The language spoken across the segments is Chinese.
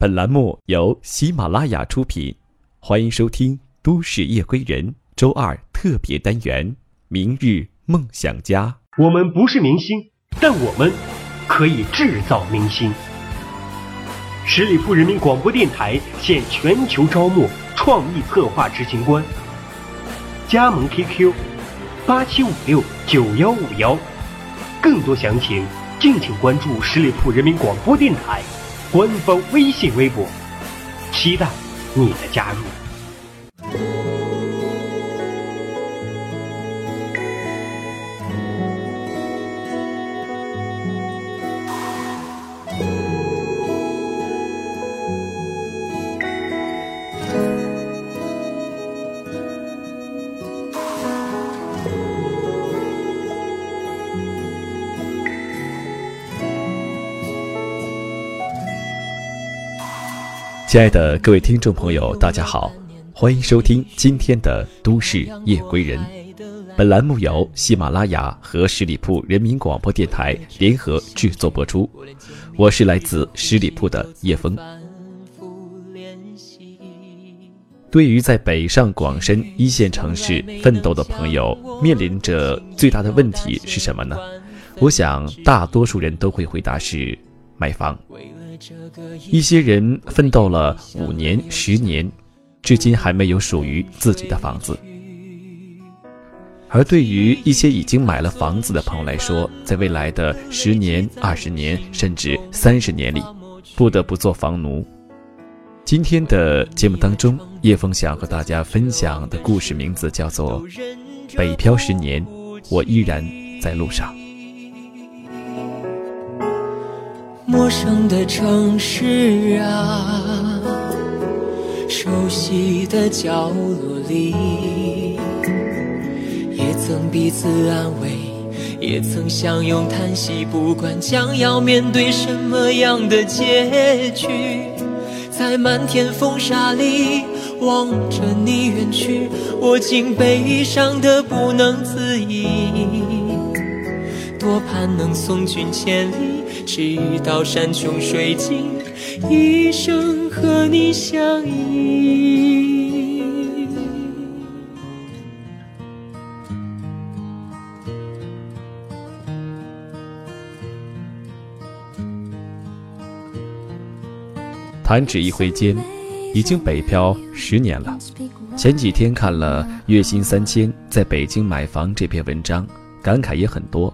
本栏目由喜马拉雅出品，欢迎收听《都市夜归人》周二特别单元《明日梦想家》。我们不是明星，但我们可以制造明星。十里铺人民广播电台现全球招募创意策划执行官，加盟 QQ：八七五六九幺五幺，更多详情敬请关注十里铺人民广播电台。官方微信、微博，期待你的加入。亲爱的各位听众朋友，大家好，欢迎收听今天的《都市夜归人》。本栏目由喜马拉雅和十里铺人民广播电台联合制作播出。我是来自十里铺的叶枫。对于在北上广深一线城市奋斗的朋友，面临着最大的问题是什么呢？我想大多数人都会回答是买房。一些人奋斗了五年、十年，至今还没有属于自己的房子。而对于一些已经买了房子的朋友来说，在未来的十年、二十年，甚至三十年里，不得不做房奴。今天的节目当中，叶枫想和大家分享的故事名字叫做《北漂十年，我依然在路上》。陌生的城市啊，熟悉的角落里，也曾彼此安慰，也曾相拥叹息。不管将要面对什么样的结局，在漫天风沙里望着你远去，我竟悲伤的不能自已。多盼能送君千里。直到山穷水尽，一生和你相依。弹指一挥间，已经北漂十年了。前几天看了月薪三千在北京买房这篇文章，感慨也很多。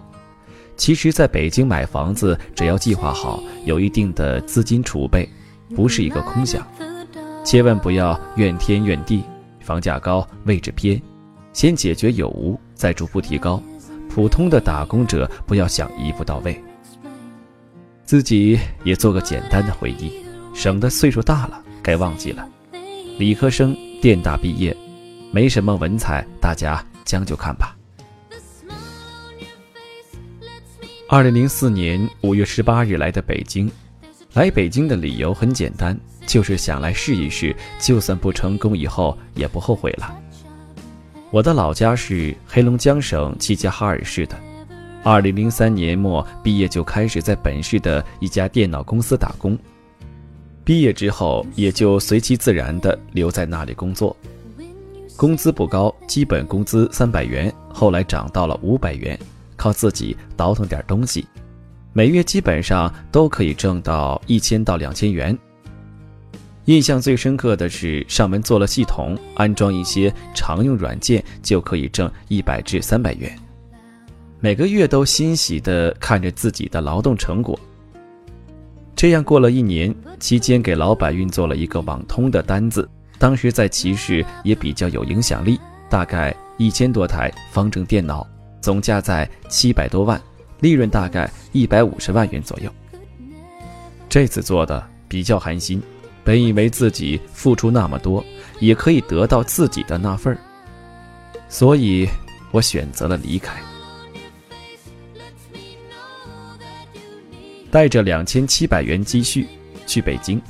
其实，在北京买房子，只要计划好，有一定的资金储备，不是一个空想。千万不要怨天怨地，房价高，位置偏，先解决有无，再逐步提高。普通的打工者不要想一步到位。自己也做个简单的回忆，省得岁数大了该忘记了。理科生，电大毕业，没什么文采，大家将就看吧。二零零四年五月十八日来的北京，来北京的理由很简单，就是想来试一试，就算不成功，以后也不后悔了。我的老家是黑龙江省齐齐哈尔市的，二零零三年末毕业就开始在本市的一家电脑公司打工，毕业之后也就随其自然的留在那里工作，工资不高，基本工资三百元，后来涨到了五百元。靠自己倒腾点东西，每月基本上都可以挣到一千到两千元。印象最深刻的是上门做了系统，安装一些常用软件就可以挣一百至三百元，每个月都欣喜地看着自己的劳动成果。这样过了一年，期间给老板运作了一个网通的单子，当时在齐市也比较有影响力，大概一千多台方正电脑。总价在七百多万，利润大概一百五十万元左右。这次做的比较寒心，本以为自己付出那么多，也可以得到自己的那份儿，所以我选择了离开，带着两千七百元积蓄去北京。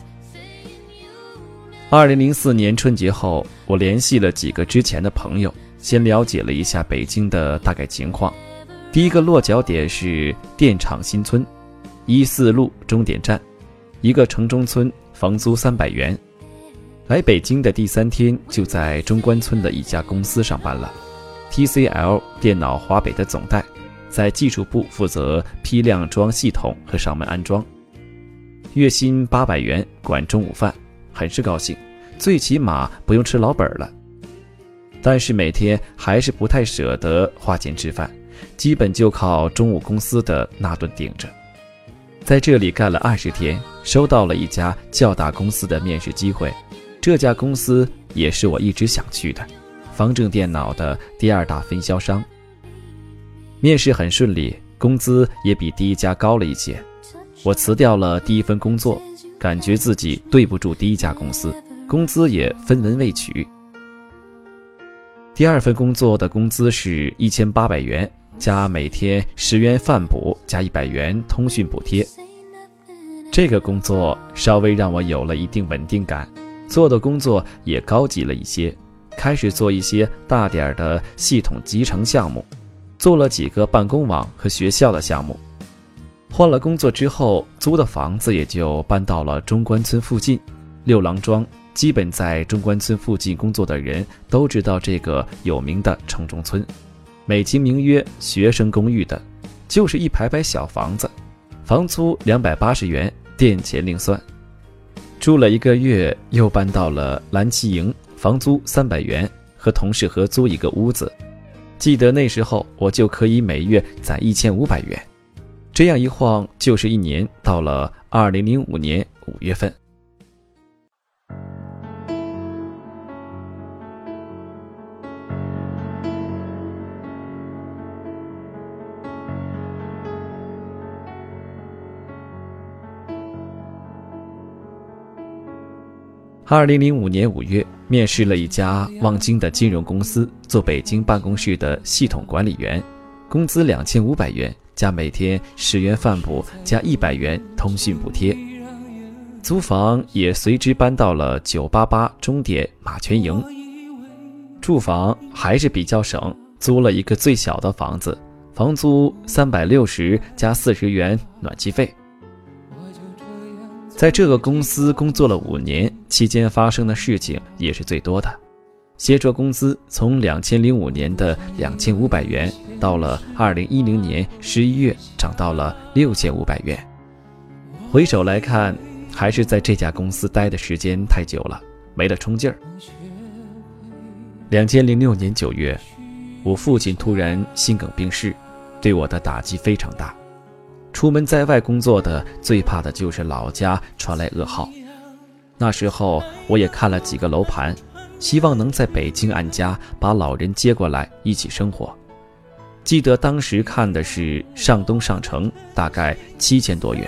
二零零四年春节后，我联系了几个之前的朋友。先了解了一下北京的大概情况，第一个落脚点是电厂新村，一四路终点站，一个城中村房租三百元。来北京的第三天，就在中关村的一家公司上班了，TCL 电脑华北的总代，在技术部负责批量装系统和上门安装。月薪八百元，管中午饭，很是高兴，最起码不用吃老本了。但是每天还是不太舍得花钱吃饭，基本就靠中午公司的那顿顶着。在这里干了二十天，收到了一家较大公司的面试机会。这家公司也是我一直想去的，方正电脑的第二大分销商。面试很顺利，工资也比第一家高了一些。我辞掉了第一份工作，感觉自己对不住第一家公司，工资也分文未取。第二份工作的工资是一千八百元，加每天十元饭补，加一百元通讯补贴。这个工作稍微让我有了一定稳定感。做的工作也高级了一些，开始做一些大点儿的系统集成项目，做了几个办公网和学校的项目。换了工作之后，租的房子也就搬到了中关村附近，六郎庄。基本在中关村附近工作的人都知道这个有名的城中村，美其名曰学生公寓的，就是一排排小房子，房租两百八十元，店钱另算。住了一个月，又搬到了蓝旗营，房租三百元，和同事合租一个屋子。记得那时候，我就可以每月攒一千五百元。这样一晃就是一年，到了二零零五年五月份。二零零五年五月，面试了一家望京的金融公司，做北京办公室的系统管理员，工资两千五百元，加每天十元饭补，加一百元通讯补贴。租房也随之搬到了九八八中点马泉营。住房还是比较省，租了一个最小的房子，房租三百六十加四十元暖气费。在这个公司工作了五年，期间发生的事情也是最多的。协作工资从两千零五年的两千五百元，到了二零一零年十一月涨到了六千五百元。回首来看，还是在这家公司待的时间太久了，没了冲劲儿。两千零六年九月，我父亲突然心梗病逝，对我的打击非常大。出门在外工作的，最怕的就是老家传来噩耗。那时候我也看了几个楼盘，希望能在北京安家，把老人接过来一起生活。记得当时看的是上东上城，大概七千多元。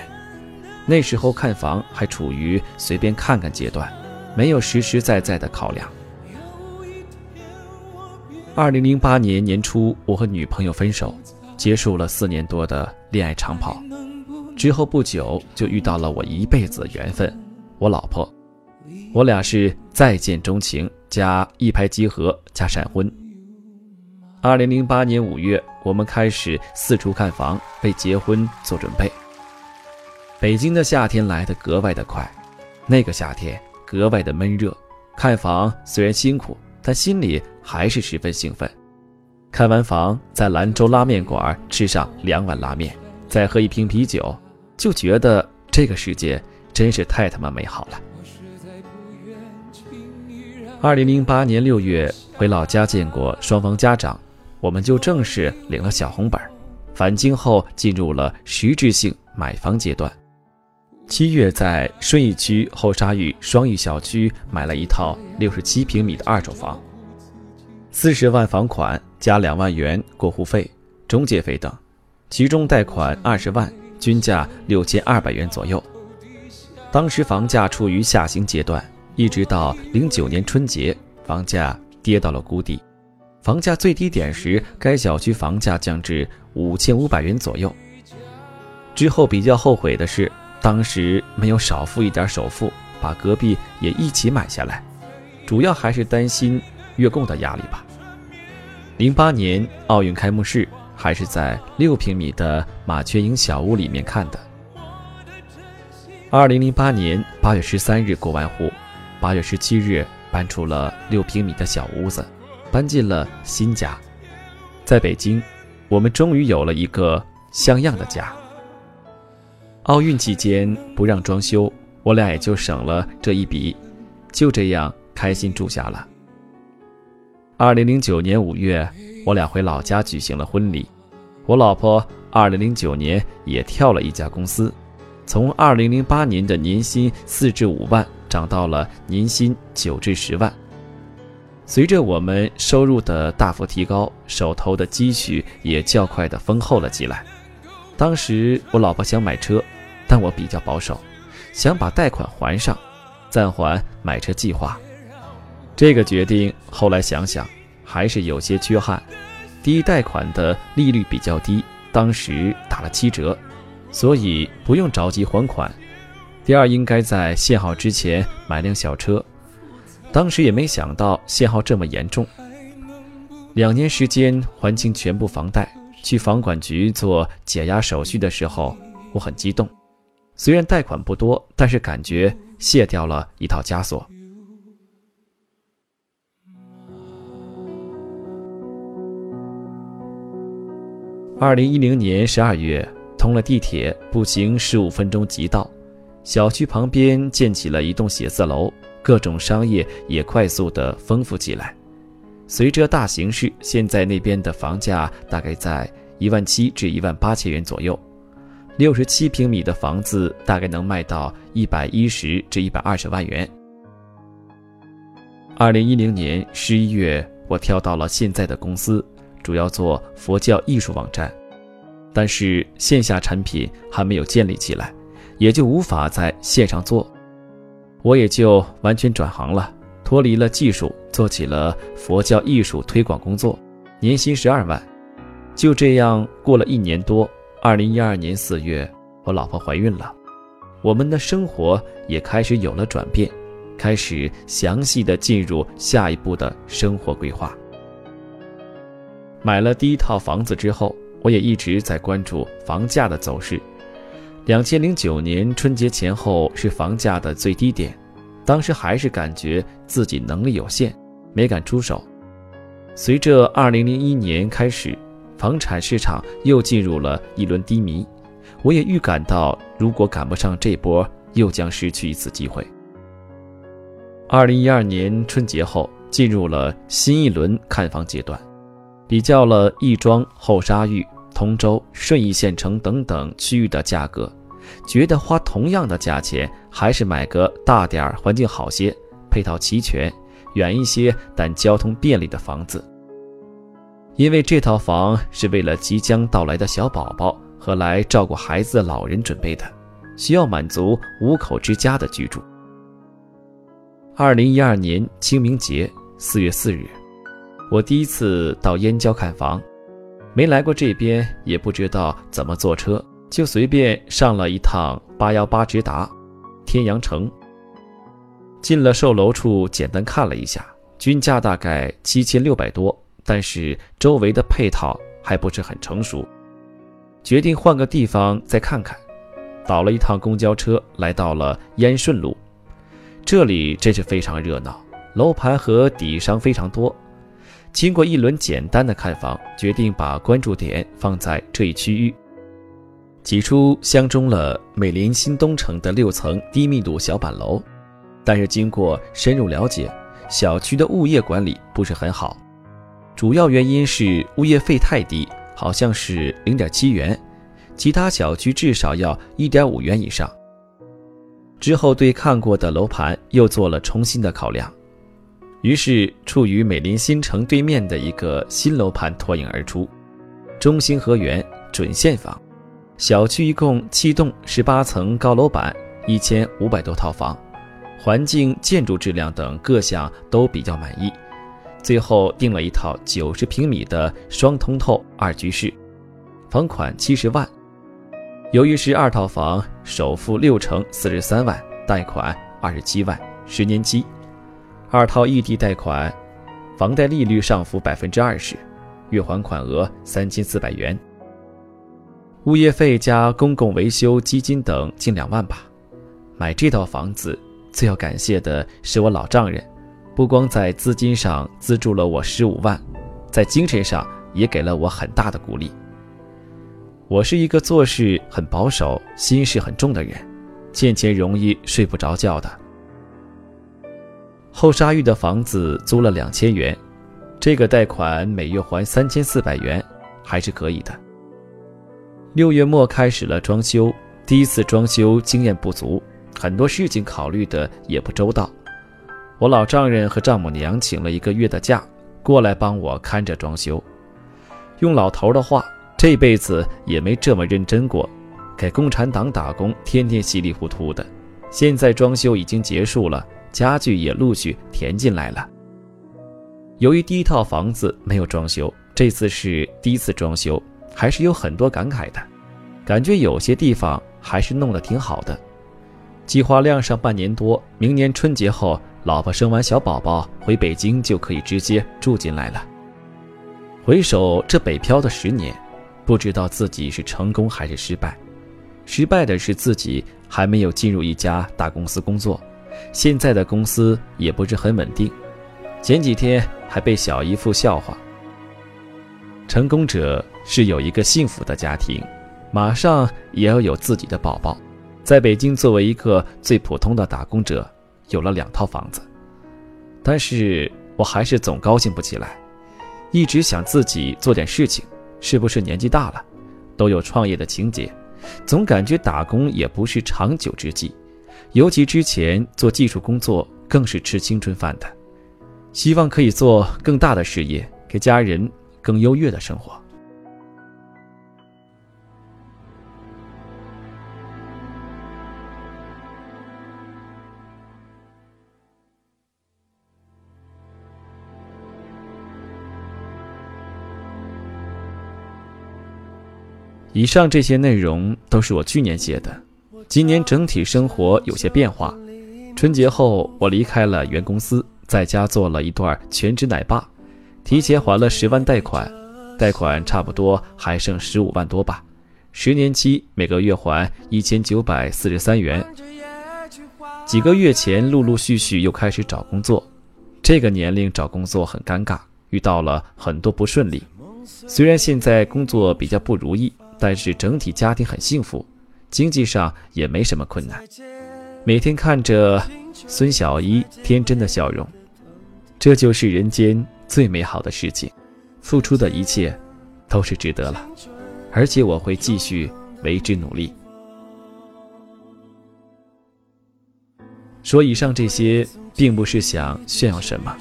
那时候看房还处于随便看看阶段，没有实实在在的考量。二零零八年年初，我和女朋友分手。结束了四年多的恋爱长跑，之后不久就遇到了我一辈子的缘分，我老婆。我俩是再见钟情加一拍即合加闪婚。二零零八年五月，我们开始四处看房，为结婚做准备。北京的夏天来得格外的快，那个夏天格外的闷热。看房虽然辛苦，但心里还是十分兴奋。看完房，在兰州拉面馆吃上两碗拉面，再喝一瓶啤酒，就觉得这个世界真是太他妈美好了。二零零八年六月回老家见过双方家长，我们就正式领了小红本。返京后进入了实质性买房阶段。七月在顺义区后沙峪双峪小区买了一套六十七平米的二手房。四十万房款加两万元过户费、中介费等，其中贷款二十万，均价六千二百元左右。当时房价处于下行阶段，一直到零九年春节，房价跌到了谷底。房价最低点时，该小区房价降至五千五百元左右。之后比较后悔的是，当时没有少付一点首付，把隔壁也一起买下来，主要还是担心。月供的压力吧。零八年奥运开幕式还是在六平米的马雀营小屋里面看的。二零零八年八月十三日过完户，八月十七日搬出了六平米的小屋子，搬进了新家。在北京，我们终于有了一个像样的家。奥运期间不让装修，我俩也就省了这一笔，就这样开心住下了。二零零九年五月，我俩回老家举行了婚礼。我老婆二零零九年也跳了一家公司，从二零零八年的年薪四至五万涨到了年薪九至十万。随着我们收入的大幅提高，手头的积蓄也较快的丰厚了起来。当时我老婆想买车。但我比较保守，想把贷款还上，暂缓买车计划。这个决定后来想想还是有些缺憾。第一，贷款的利率比较低，当时打了七折，所以不用着急还款。第二，应该在限号之前买辆小车，当时也没想到限号这么严重。两年时间还清全部房贷，去房管局做解押手续的时候，我很激动。虽然贷款不多，但是感觉卸掉了一套枷锁。二零一零年十二月，通了地铁，步行十五分钟即到。小区旁边建起了一栋写字楼，各种商业也快速的丰富起来。随着大形势，现在那边的房价大概在一万七至一万八千元左右。六十七平米的房子大概能卖到一百一十至一百二十万元。二零一零年十一月，我跳到了现在的公司，主要做佛教艺术网站，但是线下产品还没有建立起来，也就无法在线上做，我也就完全转行了，脱离了技术，做起了佛教艺术推广工作，年薪十二万，就这样过了一年多。二零一二年四月，我老婆怀孕了，我们的生活也开始有了转变，开始详细的进入下一步的生活规划。买了第一套房子之后，我也一直在关注房价的走势。两千零九年春节前后是房价的最低点，当时还是感觉自己能力有限，没敢出手。随着二零零一年开始。房产市场又进入了一轮低迷，我也预感到，如果赶不上这波，又将失去一次机会。二零一二年春节后，进入了新一轮看房阶段，比较了亦庄、后沙峪、通州、顺义县城等等区域的价格，觉得花同样的价钱，还是买个大点儿、环境好些、配套齐全、远一些但交通便利的房子。因为这套房是为了即将到来的小宝宝和来照顾孩子的老人准备的，需要满足五口之家的居住。二零一二年清明节四月四日，我第一次到燕郊看房，没来过这边，也不知道怎么坐车，就随便上了一趟八幺八直达天阳城。进了售楼处，简单看了一下，均价大概七千六百多。但是周围的配套还不是很成熟，决定换个地方再看看。倒了一趟公交车，来到了燕顺路，这里真是非常热闹，楼盘和底商非常多。经过一轮简单的看房，决定把关注点放在这一区域。起初相中了美林新东城的六层低密度小板楼，但是经过深入了解，小区的物业管理不是很好。主要原因是物业费太低，好像是零点七元，其他小区至少要一点五元以上。之后对看过的楼盘又做了重新的考量，于是处于美林新城对面的一个新楼盘脱颖而出，中兴河源准现房，小区一共七栋十八层高楼板，一千五百多套房，环境、建筑质量等各项都比较满意。最后定了一套九十平米的双通透二居室，房款七十万。由于是二套房，首付六成四十三万，贷款二十七万，十年期。二套异地贷款，房贷利率上浮百分之二十，月还款额三千四百元。物业费加公共维修基金等近两万吧。买这套房子，最要感谢的是我老丈人，不光在资金上资助了我十五万，在精神上也给了我很大的鼓励。我是一个做事很保守、心事很重的人，欠钱容易睡不着觉的。后沙峪的房子租了两千元，这个贷款每月还三千四百元，还是可以的。六月末开始了装修，第一次装修经验不足，很多事情考虑的也不周到。我老丈人和丈母娘请了一个月的假，过来帮我看着装修。用老头的话，这辈子也没这么认真过，给共产党打工，天天稀里糊涂的。现在装修已经结束了。家具也陆续填进来了。由于第一套房子没有装修，这次是第一次装修，还是有很多感慨的。感觉有些地方还是弄得挺好的。计划晾上半年多，明年春节后，老婆生完小宝宝回北京就可以直接住进来了。回首这北漂的十年，不知道自己是成功还是失败。失败的是自己还没有进入一家大公司工作。现在的公司也不是很稳定，前几天还被小姨夫笑话。成功者是有一个幸福的家庭，马上也要有自己的宝宝。在北京，作为一个最普通的打工者，有了两套房子，但是我还是总高兴不起来，一直想自己做点事情。是不是年纪大了，都有创业的情节，总感觉打工也不是长久之计。尤其之前做技术工作更是吃青春饭的，希望可以做更大的事业，给家人更优越的生活。以上这些内容都是我去年写的。今年整体生活有些变化，春节后我离开了原公司，在家做了一段全职奶爸，提前还了十万贷款，贷款差不多还剩十五万多吧，十年期每个月还一千九百四十三元。几个月前陆陆续续又开始找工作，这个年龄找工作很尴尬，遇到了很多不顺利。虽然现在工作比较不如意，但是整体家庭很幸福。经济上也没什么困难，每天看着孙小一天真的笑容，这就是人间最美好的事情。付出的一切都是值得了，而且我会继续为之努力。说以上这些，并不是想炫耀什么，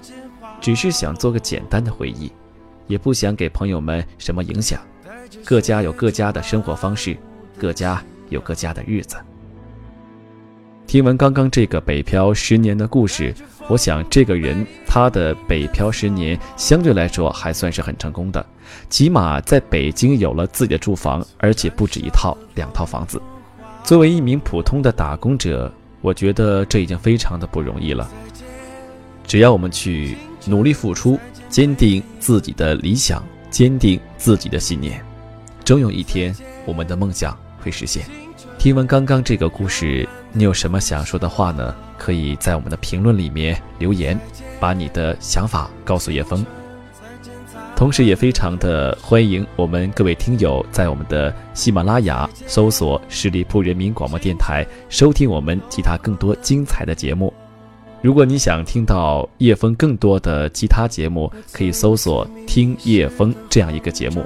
只是想做个简单的回忆，也不想给朋友们什么影响。各家有各家的生活方式，各家。有个家的日子。听完刚刚这个北漂十年的故事，我想这个人他的北漂十年相对来说还算是很成功的，起码在北京有了自己的住房，而且不止一套、两套房子。作为一名普通的打工者，我觉得这已经非常的不容易了。只要我们去努力付出，坚定自己的理想，坚定自己的信念，终有一天我们的梦想。会实现。听完刚刚这个故事，你有什么想说的话呢？可以在我们的评论里面留言，把你的想法告诉叶枫。同时，也非常的欢迎我们各位听友在我们的喜马拉雅搜索十里铺人民广播电台，收听我们其他更多精彩的节目。如果你想听到叶枫更多的其他节目，可以搜索“听叶枫”这样一个节目。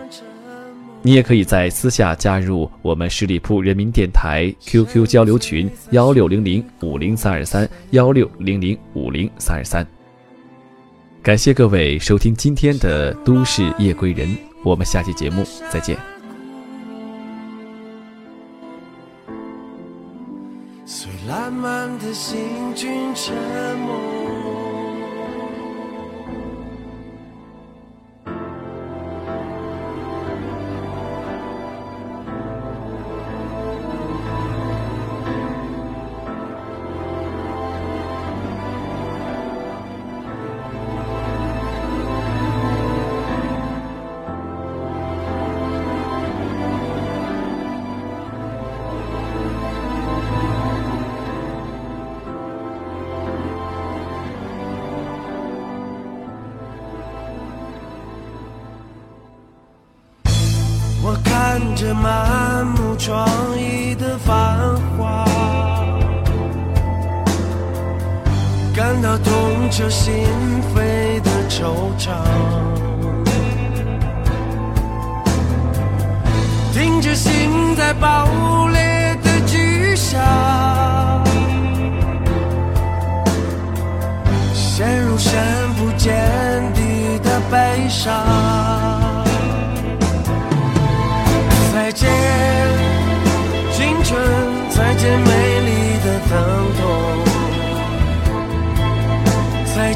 你也可以在私下加入我们十里铺人民电台 QQ 交流群幺六零零五零三二三幺六零零五零三二三。感谢各位收听今天的都市夜归人，我们下期节目再见。烂漫的行军沉默。彻心扉的惆怅，听着心在爆裂的巨响，陷入深不见底的悲伤。再见，青春！再见，美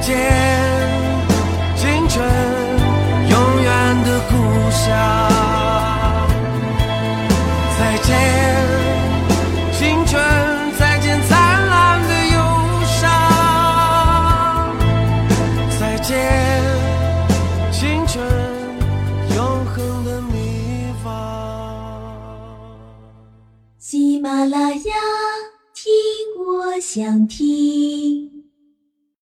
见，